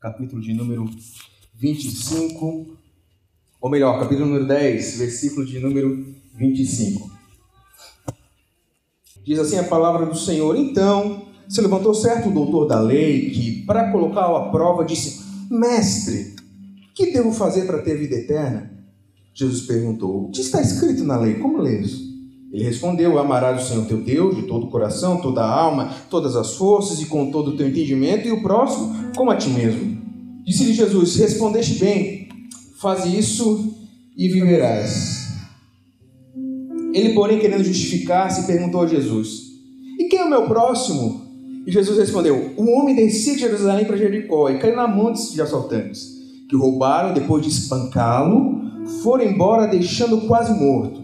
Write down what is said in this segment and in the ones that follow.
capítulo de número 25, ou melhor, capítulo número 10, versículo de número 25. Diz assim a palavra do Senhor: Então se levantou certo doutor da lei que, para colocá-lo à prova, disse: Mestre, que devo fazer para ter vida eterna? Jesus perguntou: O que está escrito na lei? Como lês? Ele respondeu: Amarás o Senhor teu Deus de todo o coração, toda a alma, todas as forças e com todo o teu entendimento, e o próximo como a ti mesmo. Disse-lhe Jesus: Respondeste bem, faze isso e viverás. Ele, porém, querendo justificar-se, perguntou a Jesus: E quem é o meu próximo? E Jesus respondeu: Um homem descia de Jerusalém para Jericó e caiu na mão de assaltantes, que roubaram, depois de espancá-lo, foram embora, deixando-o quase morto.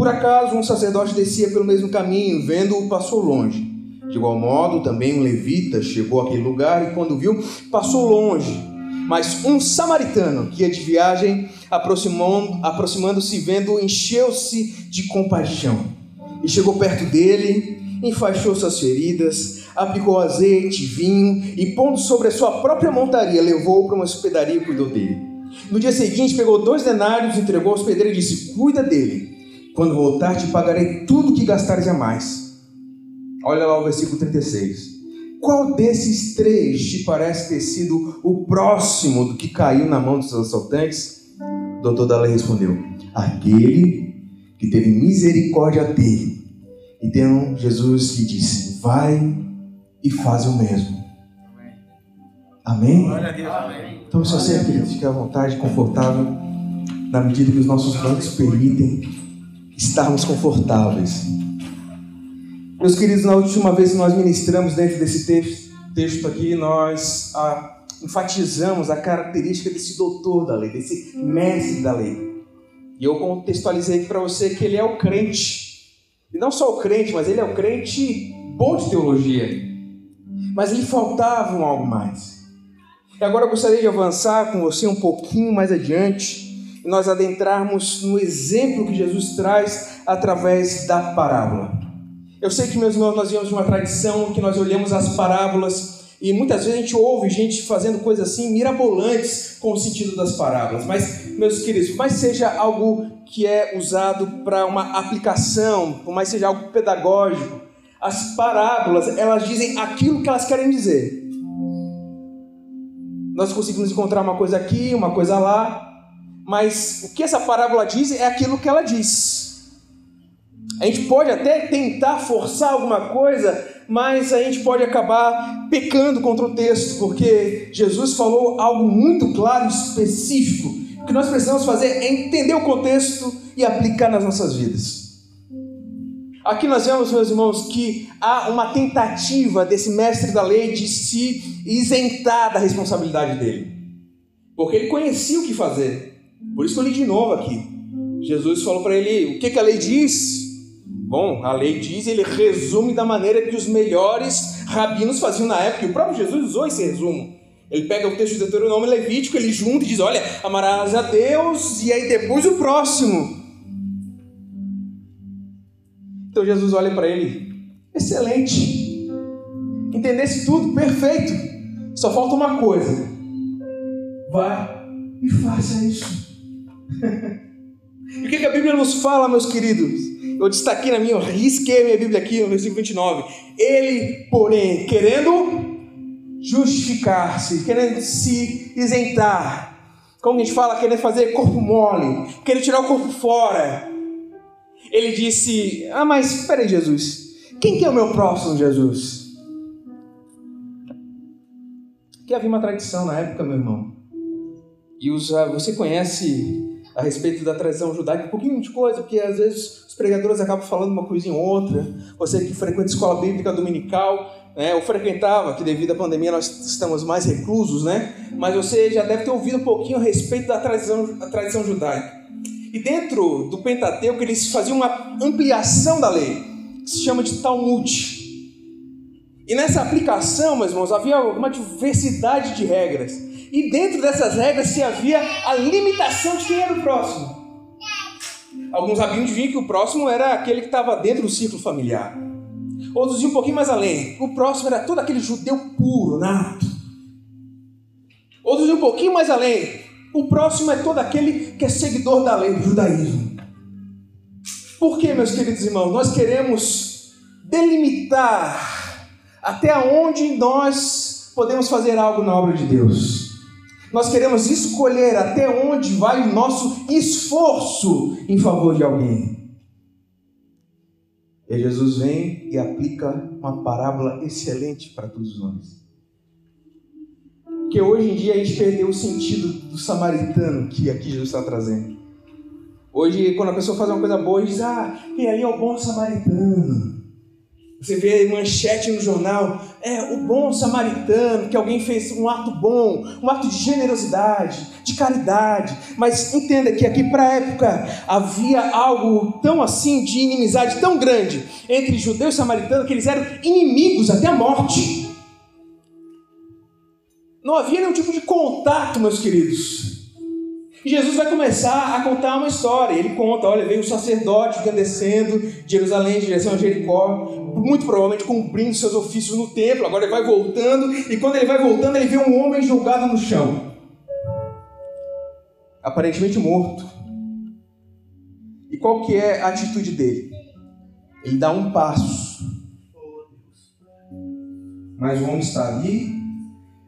Por acaso, um sacerdote descia pelo mesmo caminho, vendo-o, passou longe. De igual modo, também um levita chegou àquele lugar e, quando viu, passou longe. Mas um samaritano que ia de viagem, aproximando-se, aproximando vendo, encheu-se de compaixão. E chegou perto dele, enfaixou suas feridas, aplicou azeite, vinho e, pondo sobre a sua própria montaria, levou-o para uma hospedaria e cuidou dele. No dia seguinte, pegou dois denários, entregou ao hospedeiro e disse: Cuida dele quando voltar, te pagarei tudo que gastares a mais. Olha lá o versículo 36. Qual desses três te parece ter sido o próximo do que caiu na mão dos assaltantes? O doutor da lei respondeu: Aquele que teve misericórdia dele. Então Jesus lhe disse: Vai e faz o mesmo. Amém? Então, se você, querido, fique à vontade, confortável, na medida que os nossos bancos permitem estarmos confortáveis. Meus queridos, na última vez que nós ministramos dentro desse texto, texto aqui, nós ah, enfatizamos a característica desse doutor da lei, desse mestre da lei. E eu contextualizei aqui para você que ele é o crente. E não só o crente, mas ele é o crente bom de teologia. Mas lhe faltava um algo mais. E agora eu gostaria de avançar com você um pouquinho mais adiante e nós adentrarmos no exemplo que Jesus traz através da parábola. Eu sei que, meus irmãos, nós viemos de uma tradição que nós olhamos as parábolas e muitas vezes a gente ouve gente fazendo coisas assim mirabolantes com o sentido das parábolas. Mas, meus queridos, mais seja algo que é usado para uma aplicação, por mais seja algo pedagógico, as parábolas, elas dizem aquilo que elas querem dizer. Nós conseguimos encontrar uma coisa aqui, uma coisa lá, mas o que essa parábola diz é aquilo que ela diz. A gente pode até tentar forçar alguma coisa, mas a gente pode acabar pecando contra o texto, porque Jesus falou algo muito claro específico. O que nós precisamos fazer é entender o contexto e aplicar nas nossas vidas. Aqui nós vemos, meus irmãos, que há uma tentativa desse mestre da lei de se isentar da responsabilidade dele, porque ele conhecia o que fazer. Por isso que eu li de novo aqui. Jesus falou para ele: o que, que a lei diz? Bom, a lei diz, ele resume da maneira que os melhores rabinos faziam na época, e o próprio Jesus usou esse resumo. Ele pega o texto de Deuteronômio Levítico, ele junta e diz: Olha, amarás a Deus, e aí depois o próximo. Então Jesus olha para ele: Excelente, entendesse tudo, perfeito. Só falta uma coisa: vá e faça isso. E o que, a Bíblia nos fala, meus queridos? Eu destaquei na minha, eu risquei a minha Bíblia aqui no versículo 29. Ele, porém, querendo justificar-se, querendo se isentar, como a gente fala, querendo fazer corpo mole, querendo tirar o corpo fora. Ele disse: Ah, mas espera aí, Jesus, quem que é o meu próximo, Jesus? Que havia uma tradição na época, meu irmão. E os, você conhece a respeito da tradição judaica, um pouquinho de coisa, porque às vezes os pregadores acabam falando uma coisinha ou outra. Você que frequenta escola bíblica dominical, né, ou frequentava, que devido à pandemia nós estamos mais reclusos, né? Mas você já deve ter ouvido um pouquinho a respeito da tradição, tradição judaica. E dentro do Pentateuco eles faziam uma ampliação da lei, que se chama de Talmud. E nessa aplicação, meus irmãos, havia uma diversidade de regras. E dentro dessas regras se havia a limitação de quem era o próximo. Alguns rabinos diziam que o próximo era aquele que estava dentro do círculo familiar. Outros iam um pouquinho mais além. O próximo era todo aquele judeu puro, nato, um pouquinho mais além. O próximo é todo aquele que é seguidor da lei do judaísmo. Por que, meus queridos irmãos? Nós queremos delimitar até onde nós podemos fazer algo na obra de Deus. Nós queremos escolher até onde vai o nosso esforço em favor de alguém. E Jesus vem e aplica uma parábola excelente para todos nós. Porque hoje em dia a gente perdeu o sentido do samaritano que aqui Jesus está trazendo. Hoje, quando a pessoa faz uma coisa boa, diz: Ah, quem ali é o bom samaritano. Você vê manchete no jornal, é o bom samaritano, que alguém fez um ato bom, um ato de generosidade, de caridade. Mas entenda que aqui para a época havia algo tão assim, de inimizade tão grande entre judeus e samaritanos, que eles eram inimigos até a morte. Não havia nenhum tipo de contato, meus queridos. E Jesus vai começar a contar uma história. Ele conta: olha, veio o sacerdote descendo de Jerusalém em direção a Jericó, muito provavelmente cumprindo seus ofícios no templo. Agora ele vai voltando, e quando ele vai voltando, ele vê um homem jogado no chão, aparentemente morto. E qual que é a atitude dele? Ele dá um passo, mas o homem está ali,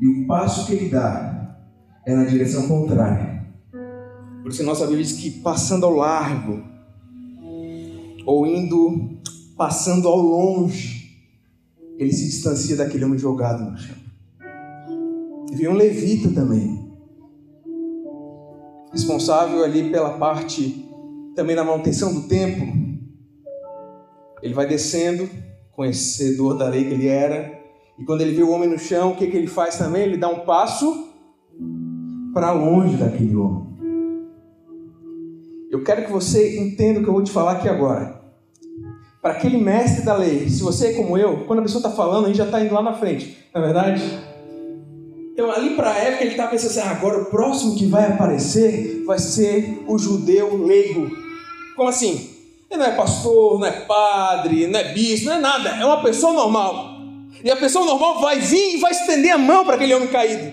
e o passo que ele dá é na direção contrária. Por isso nossa Bíblia diz que passando ao largo, ou indo passando ao longe, ele se distancia daquele homem jogado no chão. E vem um levita também, responsável ali pela parte também da manutenção do templo. Ele vai descendo, conhecedor da lei que ele era, e quando ele vê o homem no chão, o que, que ele faz também? Ele dá um passo para longe daquele homem. Eu quero que você entenda o que eu vou te falar aqui agora. Para aquele mestre da lei, se você é como eu, quando a pessoa está falando, gente já está indo lá na frente, não é verdade? Então, ali para a época, ele estava pensando assim: ah, agora o próximo que vai aparecer vai ser o judeu leigo. Como assim? Ele não é pastor, não é padre, não é bispo, não é nada, é uma pessoa normal. E a pessoa normal vai vir e vai estender a mão para aquele homem caído.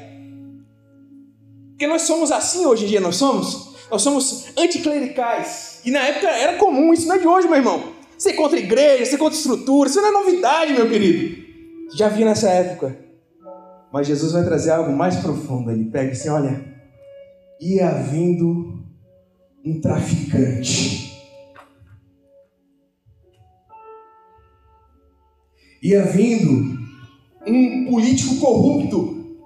Porque nós somos assim hoje em dia, nós somos? Nós somos anticlericais. E na época era comum, isso não é de hoje, meu irmão. Você contra igreja, você contra estrutura, isso não é novidade, meu querido. Já vi nessa época. Mas Jesus vai trazer algo mais profundo. Ele pega assim: olha, ia vindo um traficante. Ia vindo um político corrupto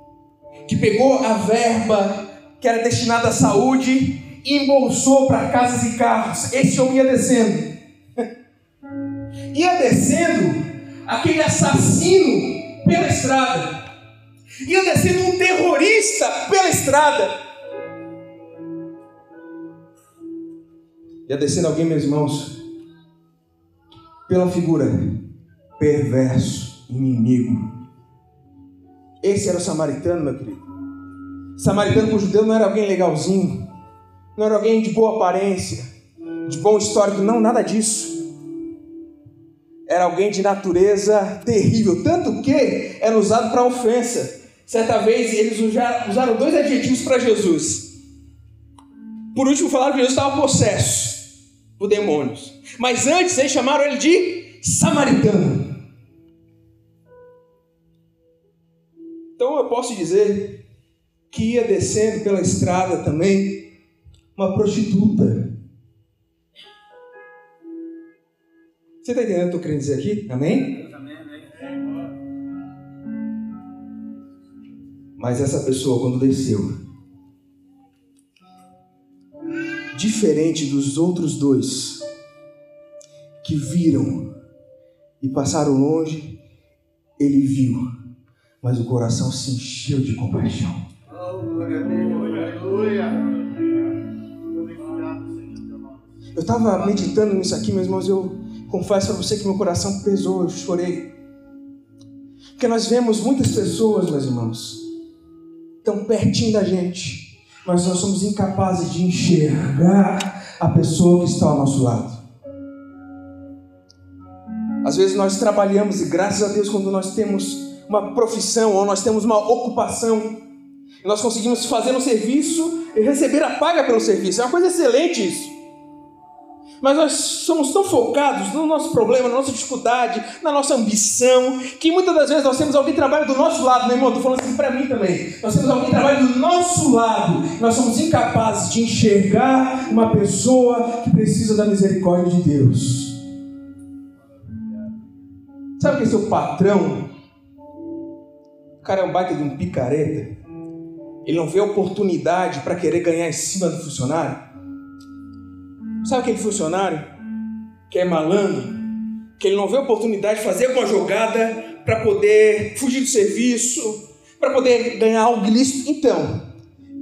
que pegou a verba que era destinada à saúde embolsou para casas e carros. Esse homem ia descendo. ia descendo aquele assassino pela estrada. Ia descendo um terrorista pela estrada. Ia descendo alguém, meus irmãos, pela figura perverso, inimigo. Esse era o samaritano, meu querido. Samaritano com judeu não era alguém legalzinho não era alguém de boa aparência, de bom histórico, não, nada disso. Era alguém de natureza terrível, tanto que era usado para ofensa. Certa vez eles usaram dois adjetivos para Jesus. Por último, falaram que Jesus estava possesso por demônios. Mas antes eles chamaram ele de samaritano. Então eu posso dizer que ia descendo pela estrada também uma prostituta. Você está entendendo o que eu estou querendo dizer aqui? Amém? Mas essa pessoa, quando desceu, diferente dos outros dois que viram e passaram longe, ele viu, mas o coração se encheu de compaixão. Oh, glória a Deus, Eu estava meditando nisso aqui, meus irmãos, eu confesso para você que meu coração pesou, eu chorei. Porque nós vemos muitas pessoas, meus irmãos, tão pertinho da gente, mas nós somos incapazes de enxergar a pessoa que está ao nosso lado. Às vezes nós trabalhamos e graças a Deus quando nós temos uma profissão ou nós temos uma ocupação, Nós conseguimos fazer um serviço e receber a paga pelo serviço. É uma coisa excelente isso. Mas nós somos tão focados no nosso problema, na nossa dificuldade, na nossa ambição, que muitas das vezes nós temos alguém que trabalha do nosso lado, meu irmão, estou falando assim para mim também. Nós temos alguém que trabalha do nosso lado, nós somos incapazes de enxergar uma pessoa que precisa da misericórdia de Deus. Sabe que é seu patrão? O cara é um baita de um picareta. Ele não vê oportunidade para querer ganhar em cima do funcionário. Sabe aquele funcionário que é malandro, que ele não vê oportunidade de fazer alguma jogada para poder fugir do serviço, para poder ganhar algo ilícito? Então,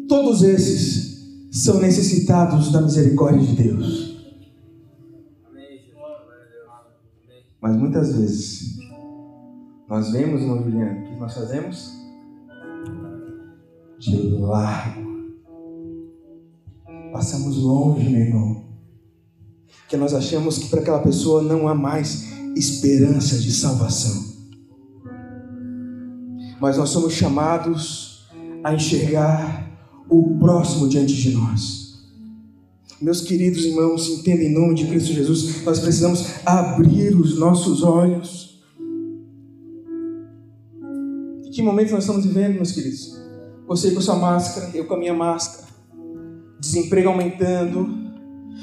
todos esses são necessitados da misericórdia de Deus. Mas muitas vezes nós vemos, irmão Juliano, o que nós fazemos? De largo. Passamos longe, meu irmão que nós achamos que para aquela pessoa não há mais esperança de salvação. Mas nós somos chamados a enxergar o próximo diante de nós. Meus queridos irmãos, entendem em nome de Cristo Jesus, nós precisamos abrir os nossos olhos. Em que momento nós estamos vivendo, meus queridos? Você com sua máscara, eu com a minha máscara. Desemprego aumentando,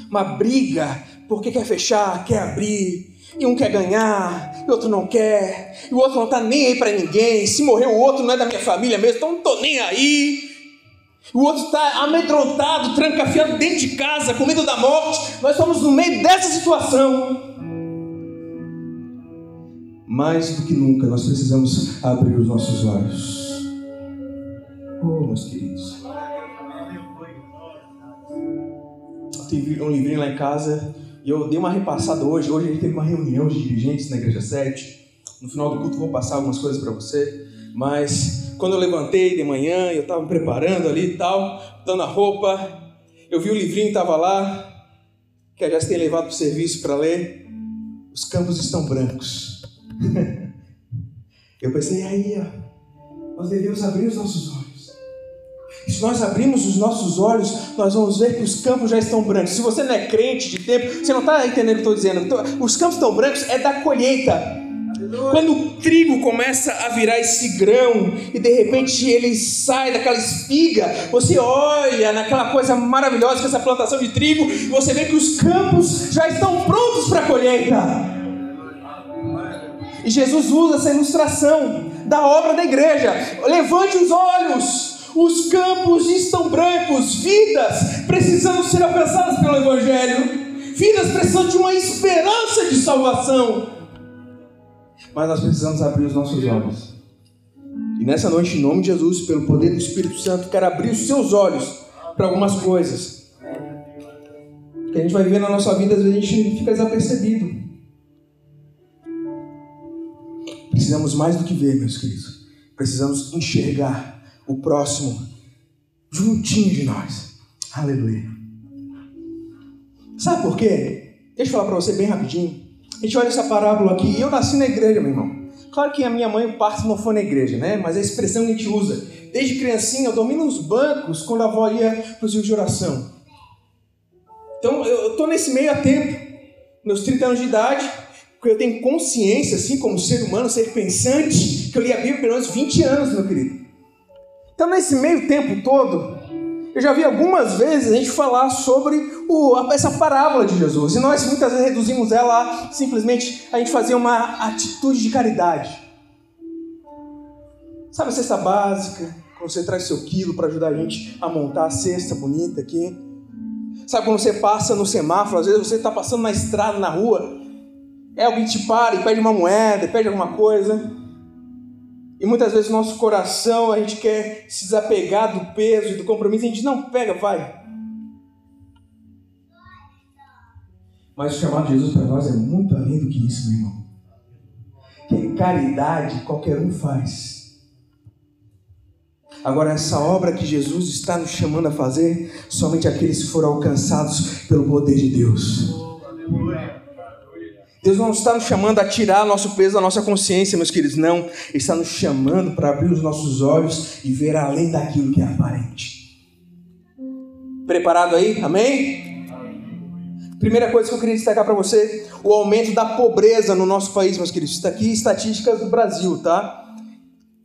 uma briga porque quer fechar, quer abrir, e um quer ganhar, e outro não quer, e o outro não está nem aí para ninguém. Se morrer o outro não é da minha família mesmo, então não estou nem aí. O outro está amedrontado, trancafiado dentro de casa, com medo da morte. Nós estamos no meio dessa situação. Mais do que nunca, nós precisamos abrir os nossos olhos. Oh, meus queridos. Tem um livrinho lá em casa e eu dei uma repassada hoje. Hoje a gente teve uma reunião de dirigentes na Igreja 7. No final do culto vou passar algumas coisas para você. Mas quando eu levantei de manhã, eu estava me preparando ali e tal, dando a roupa, eu vi o livrinho que estava lá, que a Jéssica tem levado para o serviço para ler. Os campos estão brancos. eu pensei, aí, ó, nós devemos abrir os nossos olhos se nós abrirmos os nossos olhos, nós vamos ver que os campos já estão brancos. Se você não é crente de tempo, você não está entendendo o que eu estou dizendo. Então, os campos estão brancos é da colheita. Quando o trigo começa a virar esse grão e de repente ele sai daquela espiga, você olha naquela coisa maravilhosa que é essa plantação de trigo e você vê que os campos já estão prontos para a colheita. E Jesus usa essa ilustração da obra da igreja. Levante os olhos os campos estão brancos, vidas precisando ser alcançadas pelo Evangelho, vidas precisando de uma esperança de salvação. Mas nós precisamos abrir os nossos olhos. E nessa noite, em nome de Jesus, pelo poder do Espírito Santo, quero abrir os seus olhos para algumas coisas. Que a gente vai viver na nossa vida, às vezes a gente fica desapercebido. Precisamos mais do que ver, meus queridos. Precisamos enxergar o próximo juntinho de nós. Aleluia. Sabe por quê? Deixa eu falar para você bem rapidinho. A gente olha essa parábola aqui. Eu nasci na igreja, meu irmão. Claro que a minha mãe parte não foi na igreja, né? Mas a expressão que a gente usa. Desde criancinha, eu dormi nos bancos quando a avó ia para os de oração. Então, eu estou nesse meio a tempo. Meus 30 anos de idade. Porque eu tenho consciência, assim, como ser humano, ser pensante, que eu li a Bíblia pelo menos 20 anos, meu querido. Então, nesse meio tempo todo, eu já vi algumas vezes a gente falar sobre o, essa parábola de Jesus. E nós muitas vezes reduzimos ela a simplesmente a gente fazer uma atitude de caridade. Sabe a cesta básica? Quando você traz seu quilo para ajudar a gente a montar a cesta bonita aqui. Sabe quando você passa no semáforo, às vezes você está passando na estrada, na rua, é alguém te para e pede uma moeda, pede alguma coisa. E muitas vezes o nosso coração, a gente quer se desapegar do peso e do compromisso, a gente não pega, vai. Mas o chamado de Jesus para nós é muito além do que isso, meu irmão. Que caridade qualquer um faz. Agora, essa obra que Jesus está nos chamando a fazer, somente aqueles que foram alcançados pelo poder de Deus. Deus não está nos chamando a tirar nosso peso da nossa consciência, meus queridos. Não. Ele está nos chamando para abrir os nossos olhos e ver além daquilo que é aparente. Preparado aí? Amém? Primeira coisa que eu queria destacar para você: o aumento da pobreza no nosso país, meus queridos. Está aqui estatísticas do Brasil, tá?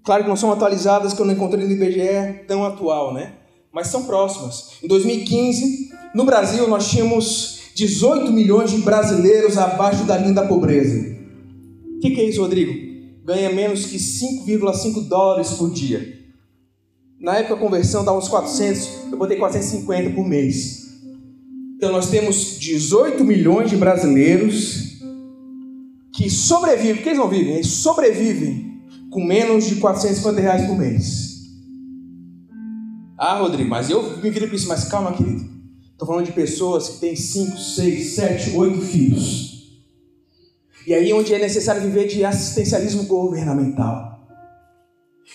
Claro que não são atualizadas, que eu não encontrei no IBGE tão atual, né? Mas são próximas. Em 2015, no Brasil, nós tínhamos 18 milhões de brasileiros abaixo da linha da pobreza. O que, que é isso, Rodrigo? Ganha menos que 5,5 dólares por dia. Na época a conversão dava uns 400, eu botei 450 por mês. Então nós temos 18 milhões de brasileiros que sobrevivem, que eles não vivem, eles sobrevivem com menos de 450 reais por mês. Ah, Rodrigo, mas eu me viro com isso, mas calma, querido. Estou falando de pessoas que têm 5, 6, 7, 8 filhos. E aí onde é necessário viver de assistencialismo governamental.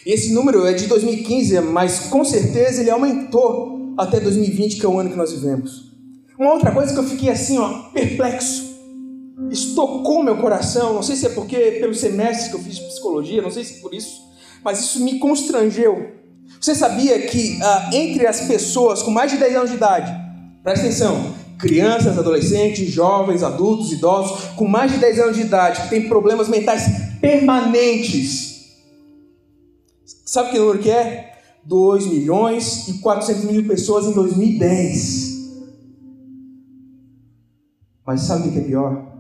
E esse número é de 2015, mas com certeza ele aumentou até 2020, que é o ano que nós vivemos. Uma outra coisa que eu fiquei assim, ó, perplexo. Estocou meu coração, não sei se é porque pelos semestres que eu fiz de psicologia, não sei se é por isso, mas isso me constrangeu. Você sabia que ah, entre as pessoas com mais de 10 anos de idade, presta atenção, crianças, adolescentes, jovens, adultos, idosos, com mais de 10 anos de idade, que têm problemas mentais permanentes, Sabe que número que é? 2 milhões e 400 mil pessoas em 2010. Mas sabe o que é pior?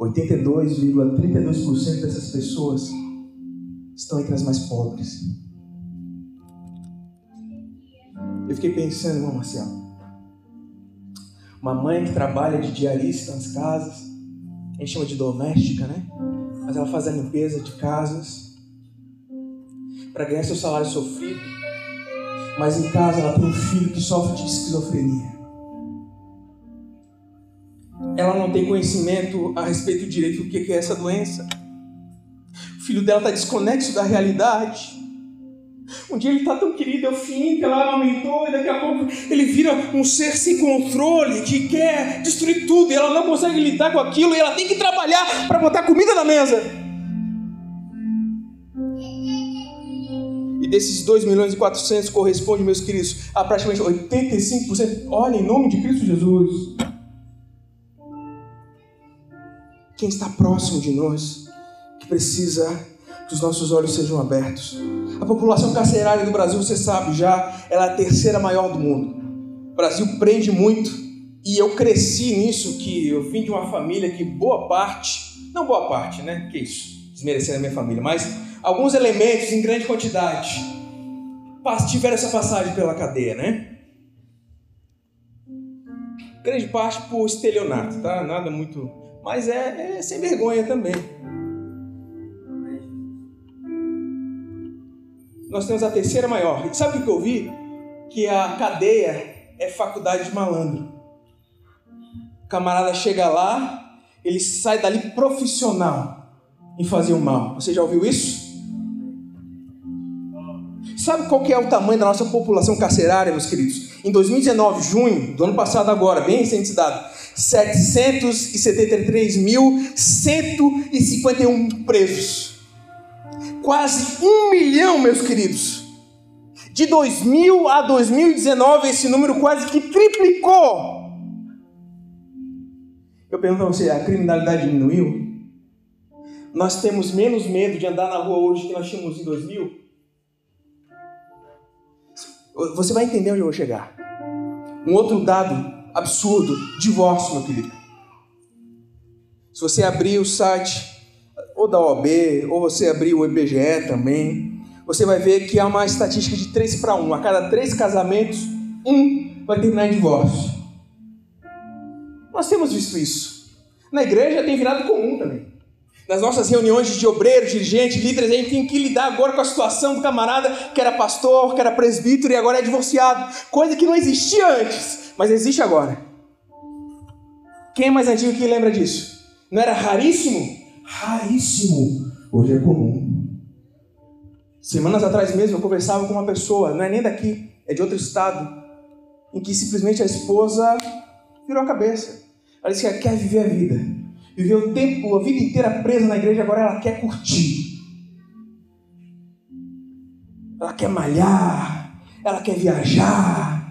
82,32% dessas pessoas estão entre as mais pobres. Eu fiquei pensando, irmão Marcial. Uma mãe que trabalha de diarista nas casas, a gente chama de doméstica, né? Mas ela faz a limpeza de casas para ganhar seu salário sofrido, mas em casa ela tem um filho que sofre de esquizofrenia. Ela não tem conhecimento a respeito direito do que é essa doença. O filho dela está desconexo da realidade. Um dia ele está tão querido, o fim que ela aumentou, e daqui a pouco ele vira um ser sem controle, que quer destruir tudo, e ela não consegue lidar com aquilo, e ela tem que trabalhar para botar comida na mesa. E desses 2 milhões e 400 corresponde, meus queridos, a praticamente 85%. Olha, em nome de Cristo Jesus. Quem está próximo de nós, que precisa que os nossos olhos sejam abertos. A população carcerária do Brasil, você sabe já, ela é a terceira maior do mundo. O Brasil prende muito e eu cresci nisso, que eu vim de uma família que boa parte, não boa parte, né? Que isso, desmerecendo a minha família, mas alguns elementos em grande quantidade tiveram essa passagem pela cadeia, né? Grande parte por estelionato, tá? Nada muito. Mas é, é sem vergonha também. Nós temos a terceira maior. E sabe o que eu vi? Que a cadeia é faculdade de malandro. O camarada chega lá, ele sai dali profissional em fazer o mal. Você já ouviu isso? Sabe qual que é o tamanho da nossa população carcerária, meus queridos? Em 2019, junho do ano passado agora, bem recente dado, 773.151 presos. Quase um milhão, meus queridos. De 2000 a 2019, esse número quase que triplicou. Eu pergunto para você, a criminalidade diminuiu? Nós temos menos medo de andar na rua hoje que nós tínhamos em 2000? Você vai entender onde eu vou chegar. Um outro dado absurdo: divórcio, meu querido. Se você abrir o site ou da OAB, ou você abrir o IBGE também, você vai ver que há uma estatística de 3 para 1. A cada três casamentos, um vai terminar em divórcio. Nós temos visto isso. Na igreja tem virado comum também nas nossas reuniões de obreiros, dirigentes, líderes, a gente tem que lidar agora com a situação do camarada que era pastor, que era presbítero e agora é divorciado. Coisa que não existia antes, mas existe agora. Quem é mais antigo que lembra disso? Não era raríssimo? Raríssimo. Hoje é comum. Semanas atrás mesmo eu conversava com uma pessoa, não é nem daqui, é de outro estado, em que simplesmente a esposa virou a cabeça. Ela disse que quer viver a vida Viveu o tempo, a vida inteira presa na igreja, agora ela quer curtir. Ela quer malhar, ela quer viajar.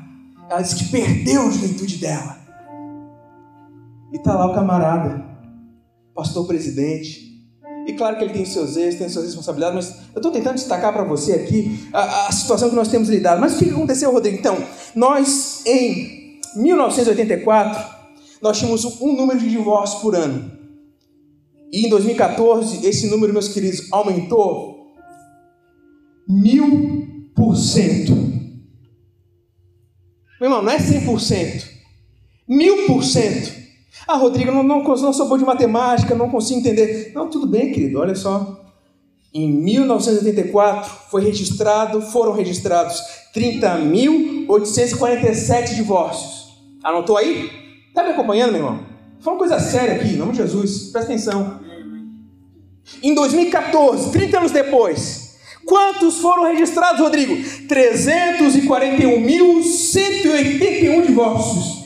Ela diz que perdeu a juventude dela. E tá lá o camarada, pastor presidente, e claro que ele tem seus erros, tem suas responsabilidades, mas eu estou tentando destacar para você aqui a, a, situação que nós temos lidado. Mas o que aconteceu, Rodrigo? Então, nós em 1984, nós tínhamos um, número de divórcios por ano. E em 2014, esse número, meus queridos, aumentou mil por cento. Meu irmão, não é 100%. Mil por cento. Ah, Rodrigo, não, não, não sou bom de matemática, não consigo entender. Não, tudo bem, querido, olha só. Em 1984 foi registrado, foram registrados 30.847 divórcios. Anotou aí? Está me acompanhando, meu irmão? Foi uma coisa séria aqui, em nome de Jesus. Presta atenção. Em 2014, 30 anos depois, quantos foram registrados, Rodrigo? 341.181 divórcios.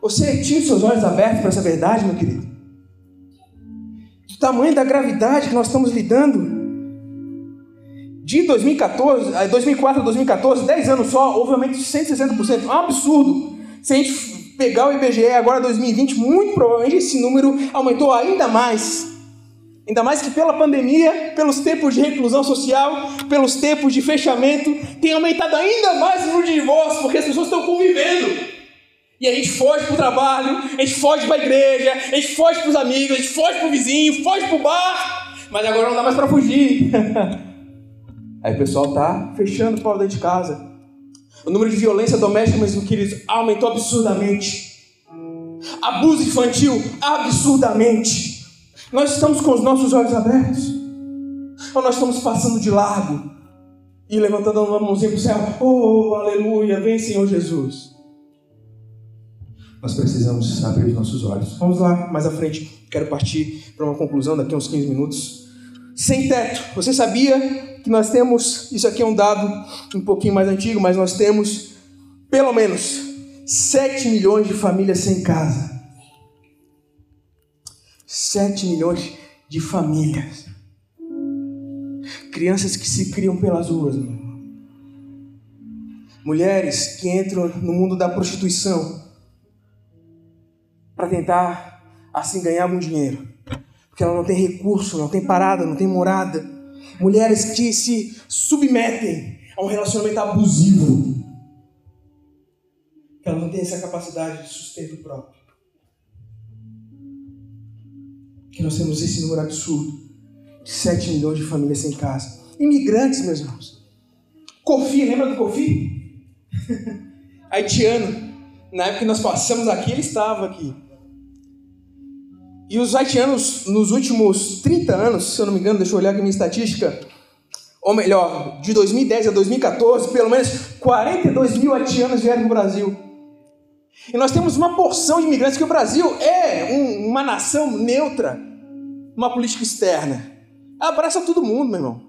Você tinha os seus olhos abertos para essa verdade, meu querido? Do tamanho da gravidade que nós estamos lidando. De 2014, 2004 a 2014, 10 anos só, houve um aumento de 160%. É um absurdo. Se a gente pegar o IBGE agora 2020, muito provavelmente esse número aumentou ainda mais. Ainda mais que pela pandemia, pelos tempos de reclusão social, pelos tempos de fechamento, tem aumentado ainda mais o número de divórcios, porque as pessoas estão convivendo. E a gente foge pro trabalho, a gente foge para a igreja, a gente foge para os amigos, a gente foge para o vizinho, foge para o bar, mas agora não dá mais para fugir. Aí o pessoal tá fechando o pau dentro de casa. O número de violência doméstica, meus queridos, aumentou absurdamente. Abuso infantil, absurdamente. Nós estamos com os nossos olhos abertos? Ou nós estamos passando de largo e levantando uma mãozinha para o céu? Oh, aleluia, vem Senhor Jesus nós precisamos abrir os nossos olhos. Vamos lá, mais à frente, quero partir para uma conclusão daqui a uns 15 minutos. Sem teto. Você sabia que nós temos, isso aqui é um dado um pouquinho mais antigo, mas nós temos pelo menos 7 milhões de famílias sem casa. 7 milhões de famílias. Crianças que se criam pelas ruas. Mulheres que entram no mundo da prostituição para tentar assim ganhar algum dinheiro. Porque ela não tem recurso, não tem parada, não tem morada. Mulheres que se submetem a um relacionamento abusivo. Ela não tem essa capacidade de sustento próprio. Que nós temos esse número absurdo de 7 milhões de famílias sem casa. Imigrantes, meus irmãos. Kofi, lembra do Kofi? Haitiano. Na época que nós passamos aqui, ele estava aqui. E os haitianos, nos últimos 30 anos, se eu não me engano, deixa eu olhar aqui minha estatística, ou melhor, de 2010 a 2014, pelo menos 42 mil haitianos vieram para o Brasil. E nós temos uma porção de imigrantes que o Brasil é um, uma nação neutra, uma política externa. Abraça todo mundo, meu irmão.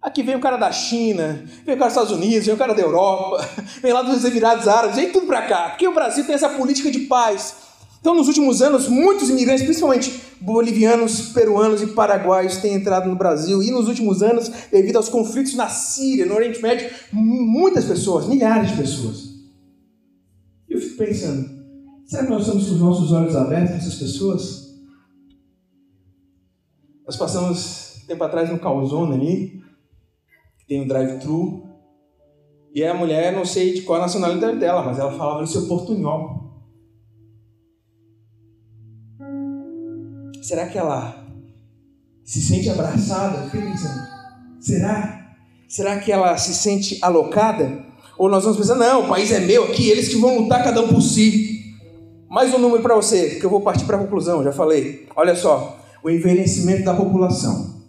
Aqui vem o cara da China, vem o cara dos Estados Unidos, vem o cara da Europa, vem lá dos Emirados Árabes, vem tudo para cá. Porque o Brasil tem essa política de paz, então, nos últimos anos, muitos imigrantes, principalmente bolivianos, peruanos e paraguaios, têm entrado no Brasil. E nos últimos anos, devido aos conflitos na Síria, no Oriente Médio, muitas pessoas, milhares de pessoas. Eu fico pensando, será que nós estamos com os nossos olhos abertos para essas pessoas? Nós passamos tempo atrás no Calzone ali, tem um drive-thru, e a mulher, não sei de qual nacionalidade dela, mas ela falava no seu portunhol. Será que ela se sente abraçada? Será? Será que ela se sente alocada? Ou nós vamos pensar, não, o país é meu aqui, eles que vão lutar cada um por si. Mais um número para você, que eu vou partir para a conclusão, já falei. Olha só, o envelhecimento da população.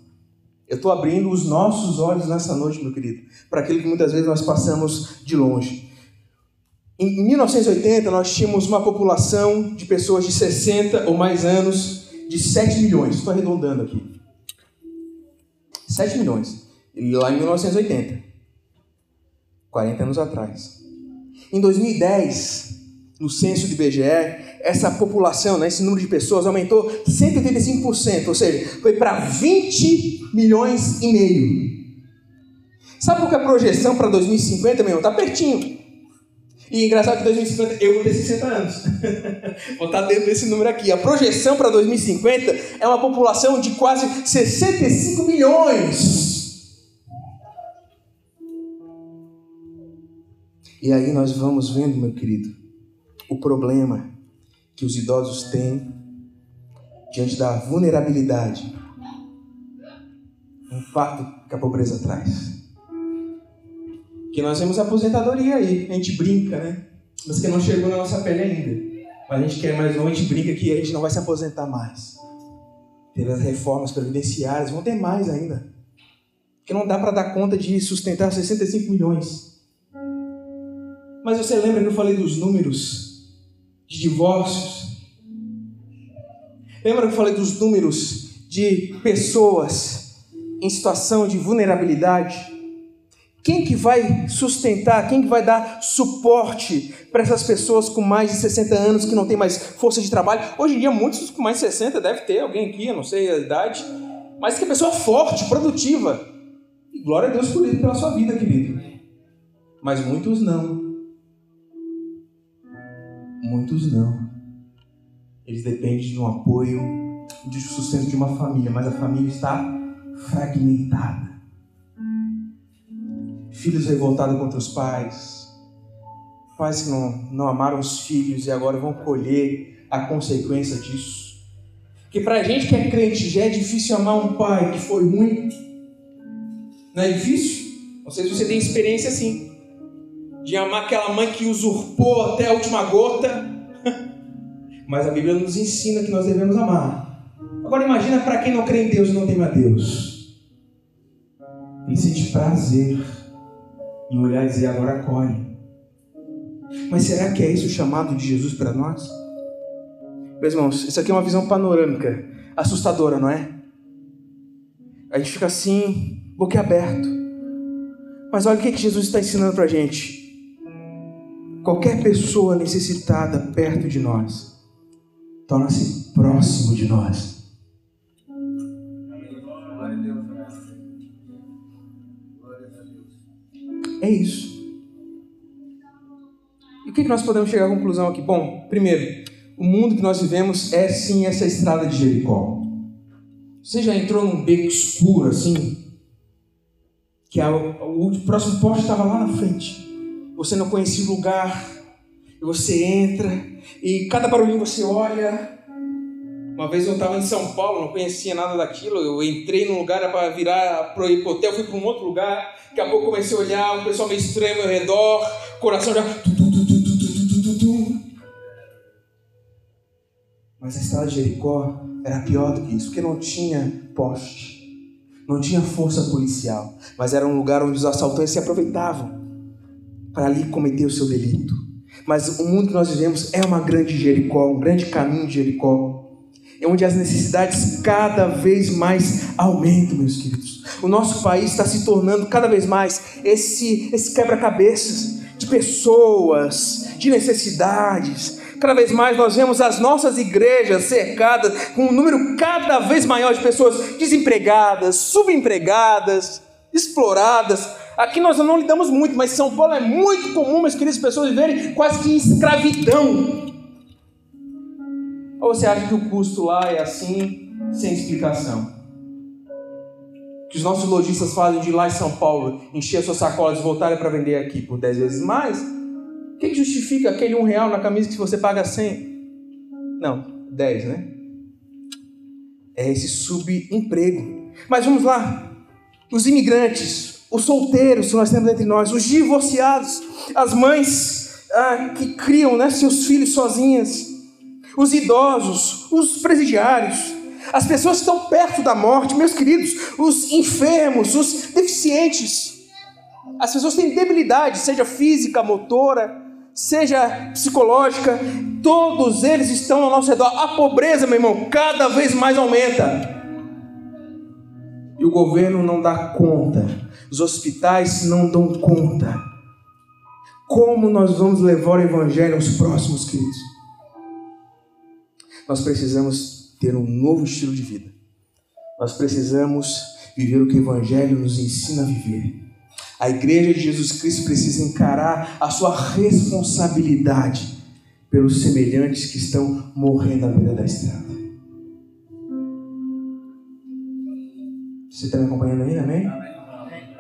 Eu estou abrindo os nossos olhos nessa noite, meu querido, para aquilo que muitas vezes nós passamos de longe. Em 1980, nós tínhamos uma população de pessoas de 60 ou mais anos de 7 milhões. Estou arredondando aqui. 7 milhões. Lá em 1980. 40 anos atrás. Em 2010, no censo do IBGE, essa população, né, esse número de pessoas aumentou 185%, ou seja, foi para 20 milhões e meio. Sabe qual que é a projeção para 2050, meu? Está pertinho. E engraçado que 2050 eu vou ter 60 anos. vou estar dentro desse número aqui. A projeção para 2050 é uma população de quase 65 milhões. E aí nós vamos vendo, meu querido, o problema que os idosos têm diante da vulnerabilidade. Um fato que a pobreza traz. Que nós temos aposentadoria aí, a gente brinca, né? Mas que não chegou na nossa pele ainda. Mas a gente quer mais um, a gente brinca que a gente não vai se aposentar mais. Teve as reformas previdenciárias, vão ter mais ainda. Que não dá para dar conta de sustentar 65 milhões. Mas você lembra que eu falei dos números de divórcios? Lembra que eu falei dos números de pessoas em situação de vulnerabilidade? Quem que vai sustentar, quem que vai dar suporte para essas pessoas com mais de 60 anos que não tem mais força de trabalho? Hoje em dia, muitos com mais de 60 deve ter alguém aqui, eu não sei a idade, mas que é pessoa forte, produtiva. E glória a Deus por ele, pela sua vida, querido. Mas muitos não. Muitos não. Eles dependem de um apoio, de sustento de uma família, mas a família está fragmentada. Filhos revoltados contra os pais, pais que não, não amaram os filhos e agora vão colher a consequência disso. Porque para a gente que é crente já é difícil amar um pai que foi ruim. Não é difícil? Não sei se você tem experiência assim de amar aquela mãe que usurpou até a última gota. Mas a Bíblia nos ensina que nós devemos amar. Agora imagina para quem não crê em Deus e não tem a Deus. Ele sente prazer em olhar e dizer agora acolhe. Mas será que é isso o chamado de Jesus para nós? Meus irmãos, isso aqui é uma visão panorâmica, assustadora, não é? A gente fica assim, boquiaberto. Mas olha o que Jesus está ensinando para a gente qualquer pessoa necessitada perto de nós torna-se próximo de nós. É isso. E o que nós podemos chegar à conclusão aqui? Bom, primeiro, o mundo que nós vivemos é sim essa estrada de Jericó. Você já entrou num beco escuro assim? Que a, o, o próximo poste estava lá na frente você não conhecia o lugar, você entra, e cada barulhinho você olha. Uma vez eu estava em São Paulo, não conhecia nada daquilo, eu entrei num lugar para virar para hotel, fui para um outro lugar, daqui a pouco comecei a olhar, um pessoal meio estranho ao redor, coração já. Mas a estrada de Jericó era pior do que isso, porque não tinha poste, não tinha força policial, mas era um lugar onde os assaltantes se aproveitavam para ali cometer o seu delito. Mas o mundo que nós vivemos é uma grande Jericó, um grande caminho de Jericó. É onde as necessidades cada vez mais aumentam, meus queridos. O nosso país está se tornando cada vez mais esse, esse quebra-cabeças de pessoas, de necessidades. Cada vez mais nós vemos as nossas igrejas cercadas com um número cada vez maior de pessoas desempregadas, subempregadas, exploradas, Aqui nós não lidamos muito, mas São Paulo é muito comum, meus queridos, pessoas viverem quase que em escravidão. Ou você acha que o custo lá é assim, sem explicação? Que os nossos lojistas fazem de lá em São Paulo, encher suas sacolas e voltarem para vender aqui por 10 vezes mais? O que justifica aquele um real na camisa que você paga 100? Não, 10, né? É esse subemprego. Mas vamos lá. Os imigrantes, os solteiros que nós temos entre nós, os divorciados, as mães ah, que criam né, seus filhos sozinhas, os idosos, os presidiários, as pessoas que estão perto da morte, meus queridos, os enfermos, os deficientes. As pessoas têm debilidade, seja física, motora, seja psicológica, todos eles estão ao nosso redor. A pobreza, meu irmão, cada vez mais aumenta. E o governo não dá conta os hospitais não dão conta. Como nós vamos levar o Evangelho aos próximos, queridos? Nós precisamos ter um novo estilo de vida. Nós precisamos viver o que o Evangelho nos ensina a viver. A igreja de Jesus Cristo precisa encarar a sua responsabilidade pelos semelhantes que estão morrendo à beira da estrada. Você está me acompanhando aí, amém?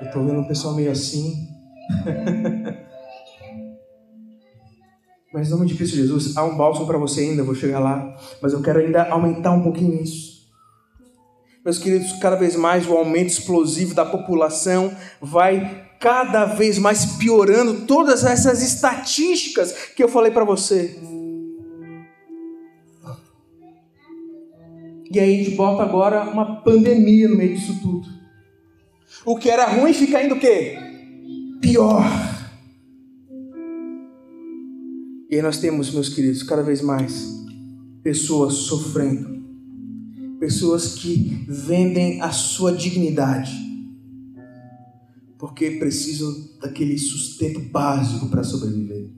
Eu estou vendo um pessoal meio assim. Mas em nome de Cristo Jesus, há um bálsamo para você ainda, vou chegar lá. Mas eu quero ainda aumentar um pouquinho isso. Meus queridos, cada vez mais o aumento explosivo da população vai cada vez mais piorando todas essas estatísticas que eu falei para você. E aí a gente bota agora uma pandemia no meio disso tudo. O que era ruim fica indo o quê? Pior. E aí nós temos, meus queridos, cada vez mais pessoas sofrendo. Pessoas que vendem a sua dignidade porque precisam daquele sustento básico para sobreviver.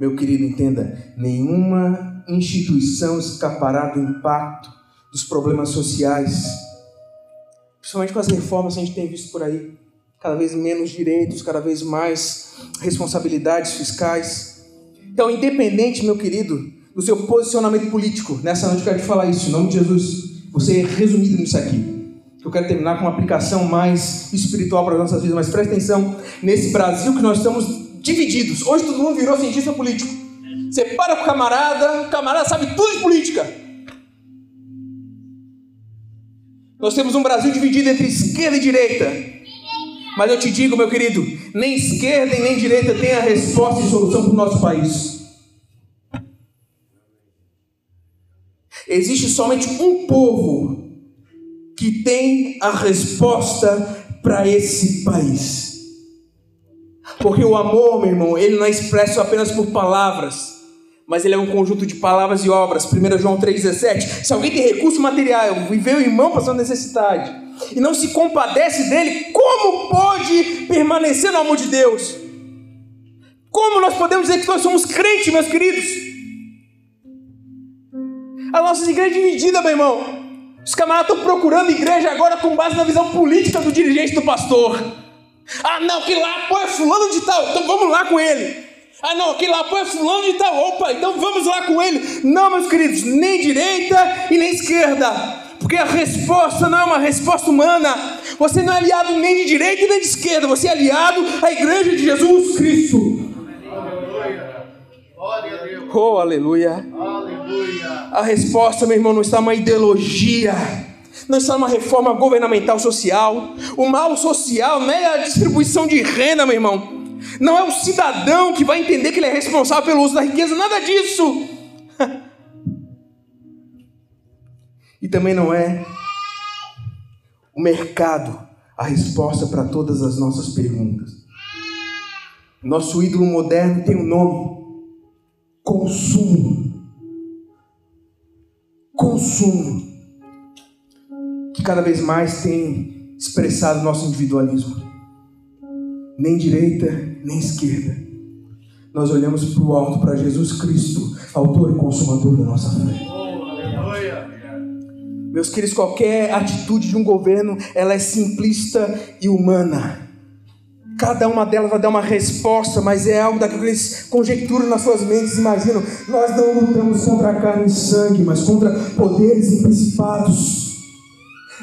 Meu querido, entenda: nenhuma instituição escapará do impacto dos problemas sociais, principalmente com as reformas que a gente tem visto por aí. Cada vez menos direitos, cada vez mais responsabilidades fiscais. Então, independente, meu querido, do seu posicionamento político, nessa noite eu quero te falar isso, em nome de Jesus. Você é resumido nisso aqui. Eu quero terminar com uma aplicação mais espiritual para as nossas vidas, mas presta atenção nesse Brasil que nós estamos divididos. Hoje todo mundo virou cientista político. Você para com o camarada, o camarada sabe tudo de política. Nós temos um Brasil dividido entre esquerda e direita. Mas eu te digo, meu querido, nem esquerda e nem direita tem a resposta e solução para o nosso país. Existe somente um povo que tem a resposta para esse país. Porque o amor, meu irmão, ele não é expresso apenas por palavras, mas ele é um conjunto de palavras e obras. 1 João 3,17. Se alguém tem recurso material e vê o irmão passando necessidade e não se compadece dele, como pode permanecer no amor de Deus? Como nós podemos dizer que nós somos crentes, meus queridos? A nossa igreja é dividida, meu irmão. Os camaradas estão procurando igreja agora com base na visão política do dirigente do pastor. Ah, não, que lá apoia fulano de tal, então vamos lá com ele. Ah, não, que lá apoia fulano de tal, opa, então vamos lá com ele. Não, meus queridos, nem direita e nem esquerda. Porque a resposta não é uma resposta humana. Você não é aliado nem de direita nem de esquerda. Você é aliado à igreja de Jesus Cristo. Oh, aleluia. aleluia. A resposta, meu irmão, não está numa ideologia, não está numa reforma governamental social. O mal social não é a distribuição de renda, meu irmão. Não é o cidadão que vai entender que ele é responsável pelo uso da riqueza, nada disso. e também não é o mercado a resposta para todas as nossas perguntas. Nosso ídolo moderno tem um nome: consumo. Consumo. Que cada vez mais tem expressado nosso individualismo. Nem direita, nem esquerda. Nós olhamos para o alto, para Jesus Cristo, autor e consumador da nossa fé. Meus queridos, qualquer atitude de um governo, ela é simplista e humana. Cada uma delas vai dar uma resposta, mas é algo daquilo que eles conjecturam nas suas mentes, imaginam. Nós não lutamos contra a carne e sangue, mas contra poderes e principados.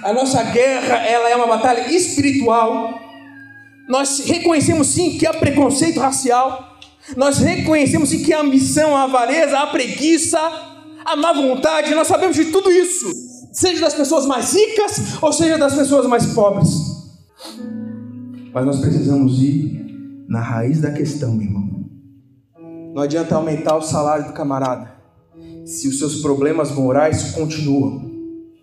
A nossa guerra, ela é uma batalha espiritual. Nós reconhecemos sim que há preconceito racial. Nós reconhecemos sim que há ambição, a avareza, a preguiça, a má vontade. Nós sabemos de tudo isso, seja das pessoas mais ricas ou seja das pessoas mais pobres. Mas nós precisamos ir na raiz da questão, meu irmão. Não adianta aumentar o salário do camarada se os seus problemas morais continuam.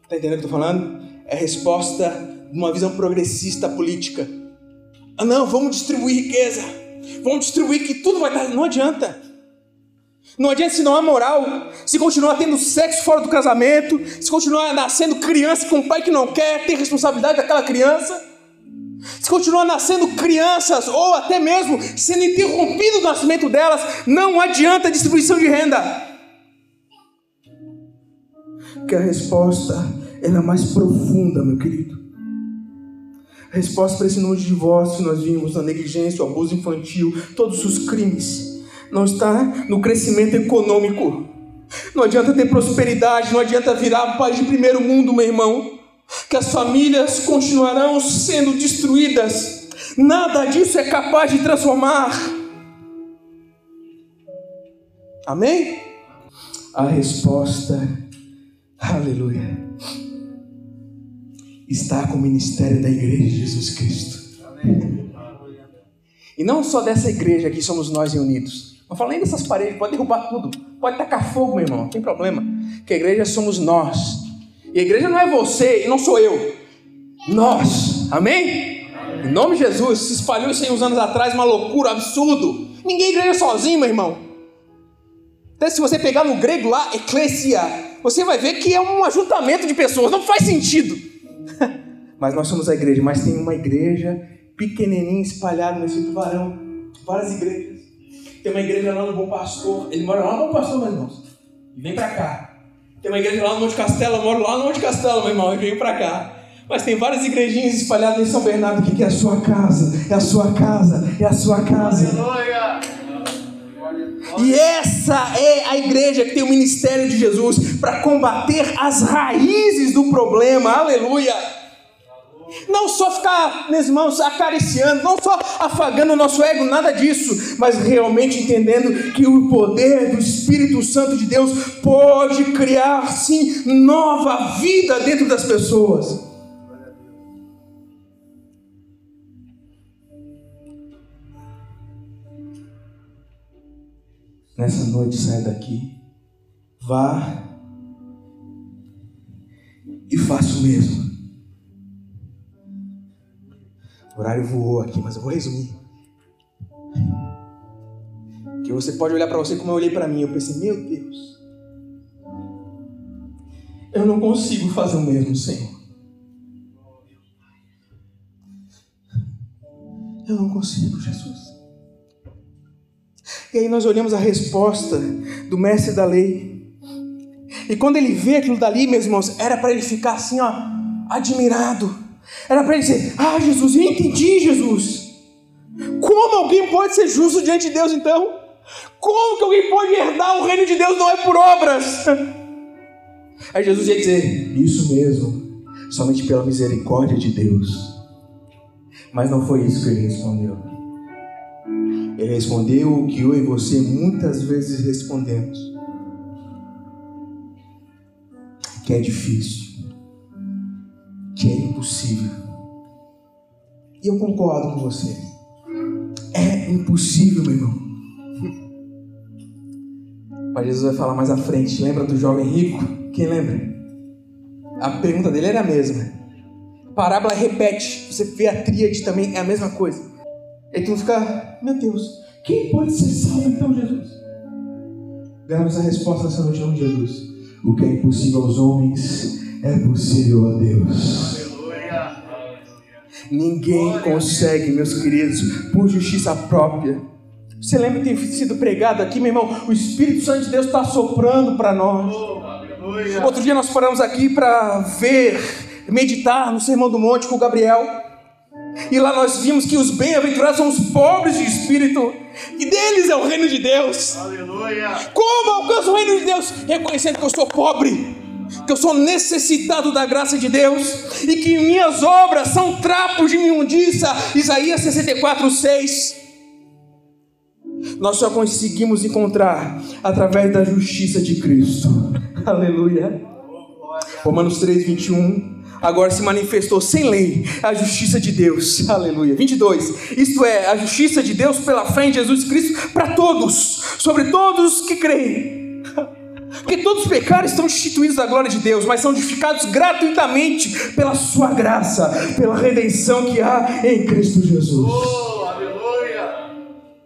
Está entendendo o que eu estou falando? É resposta de uma visão progressista política. Ah, não, vamos distribuir riqueza. Vamos distribuir que tudo vai dar. Não adianta. Não adianta se não há moral, se continuar tendo sexo fora do casamento, se continuar nascendo criança com um pai que não quer ter responsabilidade daquela criança se continuar nascendo crianças ou até mesmo sendo interrompido o nascimento delas, não adianta a distribuição de renda. Que a resposta ela é mais profunda, meu querido. A resposta para esse número de divórcios que nós vimos, a negligência, o abuso infantil, todos os crimes, não está no crescimento econômico. Não adianta ter prosperidade, não adianta virar país de primeiro mundo, meu irmão que as famílias continuarão sendo destruídas. Nada disso é capaz de transformar. Amém? A resposta, aleluia, está com o ministério da igreja de Jesus Cristo. Amém. E não só dessa igreja que somos nós reunidos. Não falo nem dessas paredes, pode derrubar tudo. Pode tacar fogo, meu irmão, não tem problema. Que a igreja somos nós e a igreja não é você e não sou eu. Nós. Amém? Amém. Em nome de Jesus, se espalhou isso aí uns anos atrás, uma loucura, absurdo. Ninguém é igreja sozinho, meu irmão. Até se você pegar no grego lá, eclesia, você vai ver que é um ajuntamento de pessoas, não faz sentido. mas nós somos a igreja, mas tem uma igreja pequenininha espalhada nesse tubarão, várias igrejas. Tem uma igreja lá no Bom Pastor, ele mora lá no Bom Pastor, meus irmãos. E vem para cá. Tem uma igreja lá no Monte Castelo, eu moro lá no Monte Castelo, meu irmão, e venho para cá. Mas tem várias igrejinhas espalhadas em São Bernardo que é a sua casa, é a sua casa, é a sua casa. E essa é a igreja que tem o ministério de Jesus para combater as raízes do problema. Aleluia! Não só ficar, meus irmãos, acariciando, não só afagando o nosso ego, nada disso, mas realmente entendendo que o poder do Espírito Santo de Deus pode criar, sim, nova vida dentro das pessoas. Nessa noite, saia daqui, vá e faça o mesmo. O horário voou aqui, mas eu vou resumir. Que você pode olhar para você como eu olhei para mim. Eu pensei, meu Deus, eu não consigo fazer o mesmo, Senhor. Eu não consigo, Jesus. E aí nós olhamos a resposta do mestre da lei. E quando ele vê aquilo dali, meus irmãos, era para ele ficar assim, ó, admirado. Era para dizer: Ah, Jesus, eu entendi, Jesus. Como alguém pode ser justo diante de Deus então? Como que alguém pode herdar o reino de Deus não é por obras? Aí Jesus ia dizer: Isso mesmo, somente pela misericórdia de Deus. Mas não foi isso que ele respondeu. Ele respondeu o que eu e você muitas vezes respondemos: que é difícil que é impossível. E eu concordo com você. É impossível, meu irmão. Mas Jesus vai falar mais à frente. Lembra do jovem rico? Quem lembra? A pergunta dele era a mesma. A parábola repete. Você vê a tríade também, é a mesma coisa. E tu fica, meu Deus, quem pode ser salvo então, Jesus? Demos a resposta nessa noite em Jesus. O que é impossível aos homens é possível a Deus. Ninguém consegue, meus queridos, por justiça própria. Você lembra que tem sido pregado aqui, meu irmão? O Espírito Santo de Deus está soprando para nós. Outro dia nós paramos aqui para ver, meditar no Sermão do Monte com o Gabriel. E lá nós vimos que os bem-aventurados são os pobres de espírito, e deles é o reino de Deus. Aleluia. Como alcanço o reino de Deus? Reconhecendo que eu sou pobre que eu sou necessitado da graça de Deus e que minhas obras são trapos de imundícia. Isaías 64, 6. Nós só conseguimos encontrar através da justiça de Cristo. Aleluia. Romanos 3, 21 agora se manifestou sem lei a justiça de Deus. Aleluia. 22. Isto é, a justiça de Deus pela fé em Jesus Cristo para todos, sobre todos que creem. Porque todos os pecados estão destituídos da glória de Deus, mas são justificados gratuitamente pela sua graça, pela redenção que há em Cristo Jesus. Oh, aleluia!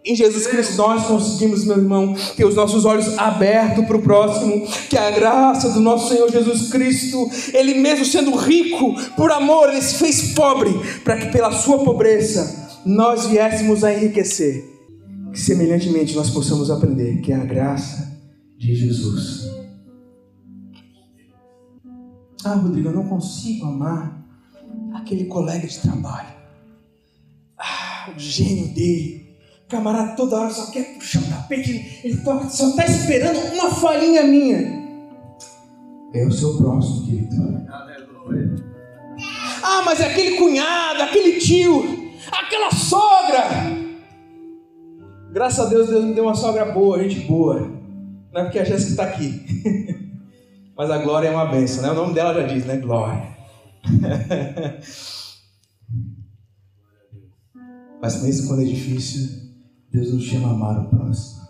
Em Jesus Cristo nós conseguimos, meu irmão, ter os nossos olhos abertos para o próximo, que a graça do nosso Senhor Jesus Cristo, Ele mesmo sendo rico, por amor, Ele se fez pobre, para que pela sua pobreza nós viéssemos a enriquecer. Que semelhantemente nós possamos aprender que a graça de Jesus. Ah, Rodrigo, eu não consigo amar aquele colega de trabalho. Ah, o gênio dele o camarada toda hora só quer puxar o tapete, ele toca, só está esperando uma falhinha minha. É o seu próximo, querido. Ah, mas é aquele cunhado, aquele tio, aquela sogra. Graças a Deus, Deus me deu uma sogra boa, gente boa. Não é porque a Jéssica está aqui. Mas a Glória é uma benção, né? O nome dela já diz, né? Glória. Mas mesmo quando é difícil, Deus nos chama a amar o próximo.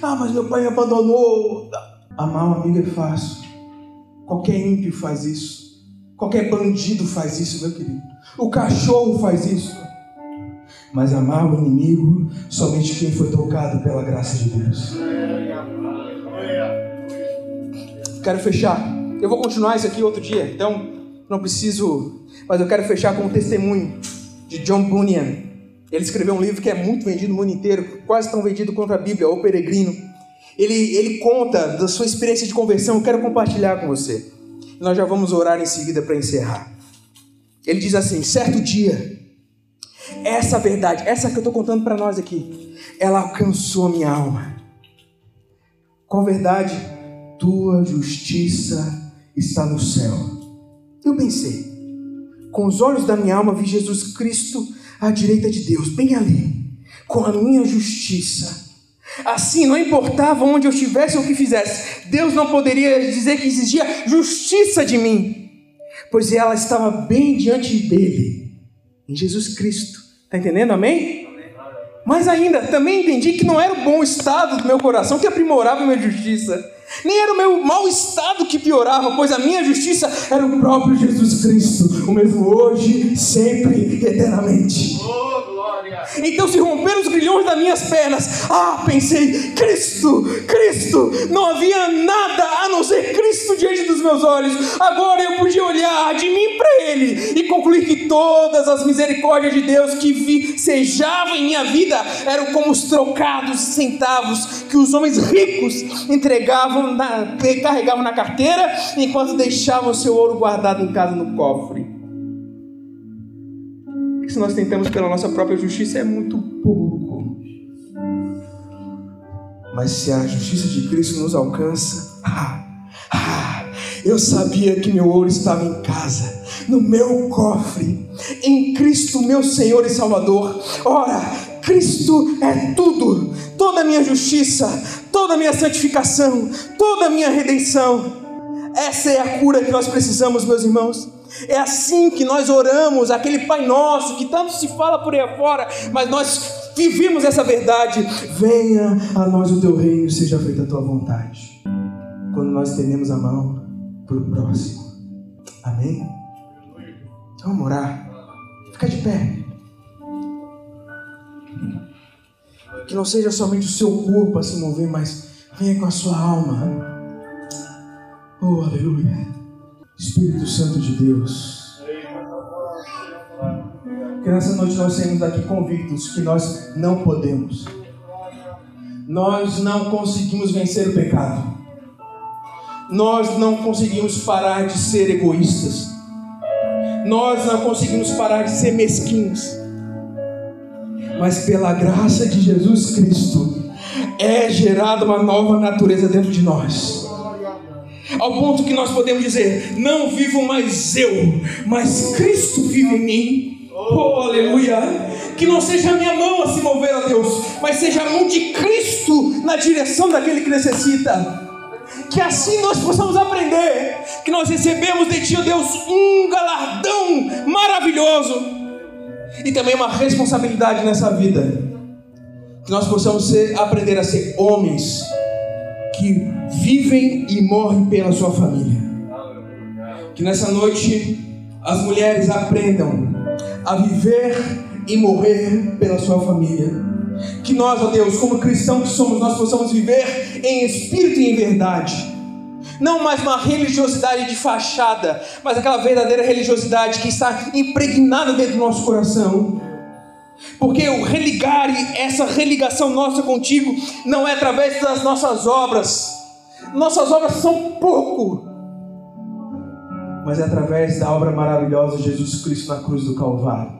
Ah, mas meu pai me abandonou. Amar um amigo é fácil. Qualquer ímpio faz isso. Qualquer bandido faz isso, meu querido. O cachorro faz isso. Mas amar o inimigo, somente quem foi tocado pela graça de Deus. Quero fechar. Eu vou continuar isso aqui outro dia, então não preciso. Mas eu quero fechar com um testemunho de John Bunyan. Ele escreveu um livro que é muito vendido no mundo inteiro, quase tão vendido quanto a Bíblia, O Peregrino. Ele, ele conta da sua experiência de conversão, eu quero compartilhar com você. Nós já vamos orar em seguida para encerrar. Ele diz assim: certo dia, essa verdade, essa que eu estou contando para nós aqui, ela alcançou a minha alma. Com verdade, tua justiça está no céu. Eu pensei, com os olhos da minha alma vi Jesus Cristo à direita de Deus, bem ali, com a minha justiça. Assim, não importava onde eu estivesse ou o que fizesse, Deus não poderia dizer que exigia justiça de mim, pois ela estava bem diante dele, em Jesus Cristo. Está entendendo? Amém? Mas ainda, também entendi que não era o bom estado do meu coração que aprimorava minha justiça nem era o meu mau estado que piorava, pois a minha justiça era o próprio Jesus Cristo, o mesmo hoje, sempre e eternamente. Então se romperam os grilhões das minhas pernas. Ah, pensei, Cristo, Cristo, não havia nada a não ser Cristo diante dos meus olhos. Agora eu podia olhar de mim para Ele e concluir que todas as misericórdias de Deus que vicejavam em minha vida eram como os trocados centavos que os homens ricos entregavam, na, carregavam na carteira enquanto deixavam seu ouro guardado em casa no cofre se nós tentamos pela nossa própria justiça é muito pouco. Mas se a justiça de Cristo nos alcança, ah, ah, eu sabia que meu ouro estava em casa, no meu cofre, em Cristo, meu Senhor e Salvador. Ora, Cristo é tudo, toda a minha justiça, toda a minha santificação, toda a minha redenção. Essa é a cura que nós precisamos, meus irmãos. É assim que nós oramos, aquele Pai Nosso que tanto se fala por aí afora, mas nós vivemos essa verdade. Venha a nós o teu reino, seja feita a tua vontade. Quando nós estendemos a mão para o próximo. Amém? Vamos orar. Fica de pé. Que não seja somente o seu corpo a se mover, mas venha com a sua alma. Oh, aleluia. Espírito Santo de Deus. Que nessa noite nós saímos daqui convictos que nós não podemos. Nós não conseguimos vencer o pecado. Nós não conseguimos parar de ser egoístas. Nós não conseguimos parar de ser mesquinhos. Mas pela graça de Jesus Cristo é gerada uma nova natureza dentro de nós ao ponto que nós podemos dizer: Não vivo mais eu, mas Cristo vive em mim. Oh, aleluia! Que não seja a minha mão a se mover a Deus, mas seja a mão de Cristo na direção daquele que necessita. Que assim nós possamos aprender que nós recebemos de Ti, oh Deus, um galardão maravilhoso e também uma responsabilidade nessa vida. Que nós possamos ser, aprender a ser homens que vivem e morrem pela sua família. Que nessa noite as mulheres aprendam a viver e morrer pela sua família. Que nós, ó Deus, como cristãos que somos, nós possamos viver em espírito e em verdade. Não mais uma religiosidade de fachada, mas aquela verdadeira religiosidade que está impregnada dentro do nosso coração. Porque o religar, essa religação nossa contigo, não é através das nossas obras. Nossas obras são pouco, mas é através da obra maravilhosa de Jesus Cristo na cruz do Calvário.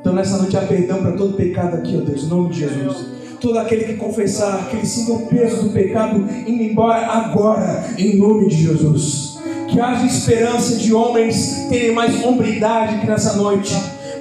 Então nessa noite há perdão para todo pecado aqui, ó Deus, em nome de Jesus. Todo aquele que confessar, que ele sinta o peso do pecado indo embora agora, em nome de Jesus. Que haja esperança de homens terem mais hombridade que nessa noite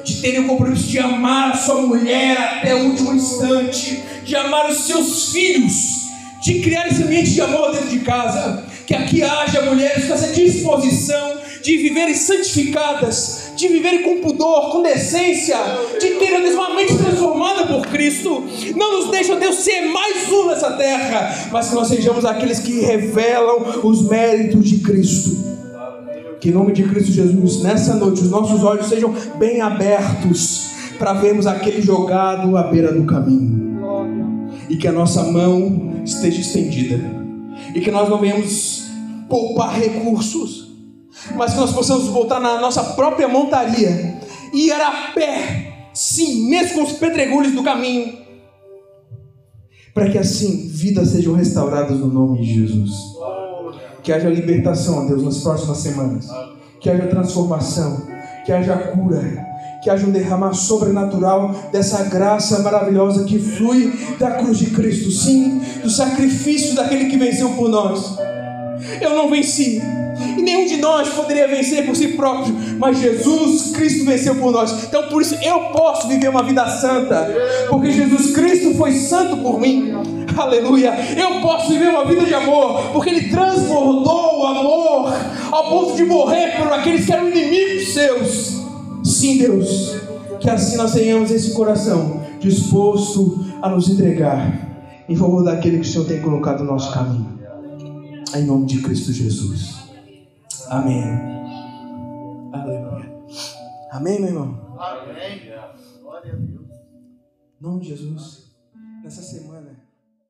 de terem o compromisso de amar a sua mulher até o último instante, de amar os seus filhos, de criar esse ambiente de amor dentro de casa. Que aqui haja mulheres com essa disposição de viverem santificadas, de viverem com pudor, com decência, de terem uma mente transformada por Cristo. Não nos deixa, Deus, ser mais um nessa terra, mas que nós sejamos aqueles que revelam os méritos de Cristo. Que em nome de Cristo Jesus, nessa noite, os nossos olhos sejam bem abertos para vermos aquele jogado à beira do caminho. E que a nossa mão esteja estendida. E que nós não venhamos poupar recursos, mas que nós possamos voltar na nossa própria montaria e ir a pé, sim, mesmo com os pedregulhos do caminho, para que assim vidas sejam restauradas no nome de Jesus. Que haja libertação, Deus, nas próximas semanas. Que haja transformação. Que haja cura. Que haja um derramar sobrenatural dessa graça maravilhosa que flui da cruz de Cristo. Sim, do sacrifício daquele que venceu por nós. Eu não venci. E nenhum de nós poderia vencer por si próprio. Mas Jesus Cristo venceu por nós. Então por isso eu posso viver uma vida santa. Porque Jesus Cristo foi santo por mim. Aleluia. Eu posso viver uma vida de amor, porque Ele transbordou o amor ao ponto de morrer por aqueles que eram inimigos seus. Sim, Deus, que assim nós tenhamos esse coração disposto a nos entregar em favor daquele que o Senhor tem colocado no nosso caminho. Em nome de Cristo Jesus. Amém. Aleluia. Amém, meu irmão? Amém. Glória a Deus. Em nome de Jesus. Nessa semana.